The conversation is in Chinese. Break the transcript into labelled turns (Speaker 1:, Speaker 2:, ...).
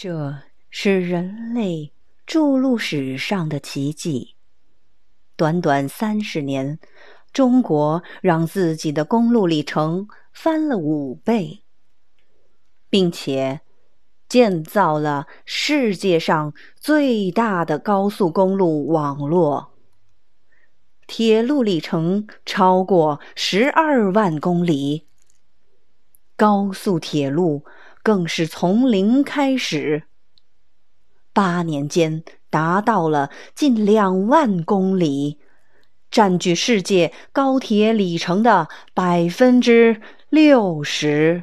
Speaker 1: 这是人类筑路史上的奇迹。短短三十年，中国让自己的公路里程翻了五倍，并且建造了世界上最大的高速公路网络，铁路里程超过十二万公里。高速铁路更是从零开始，八年间达到了近两万公里，占据世界高铁里程的百分之六十。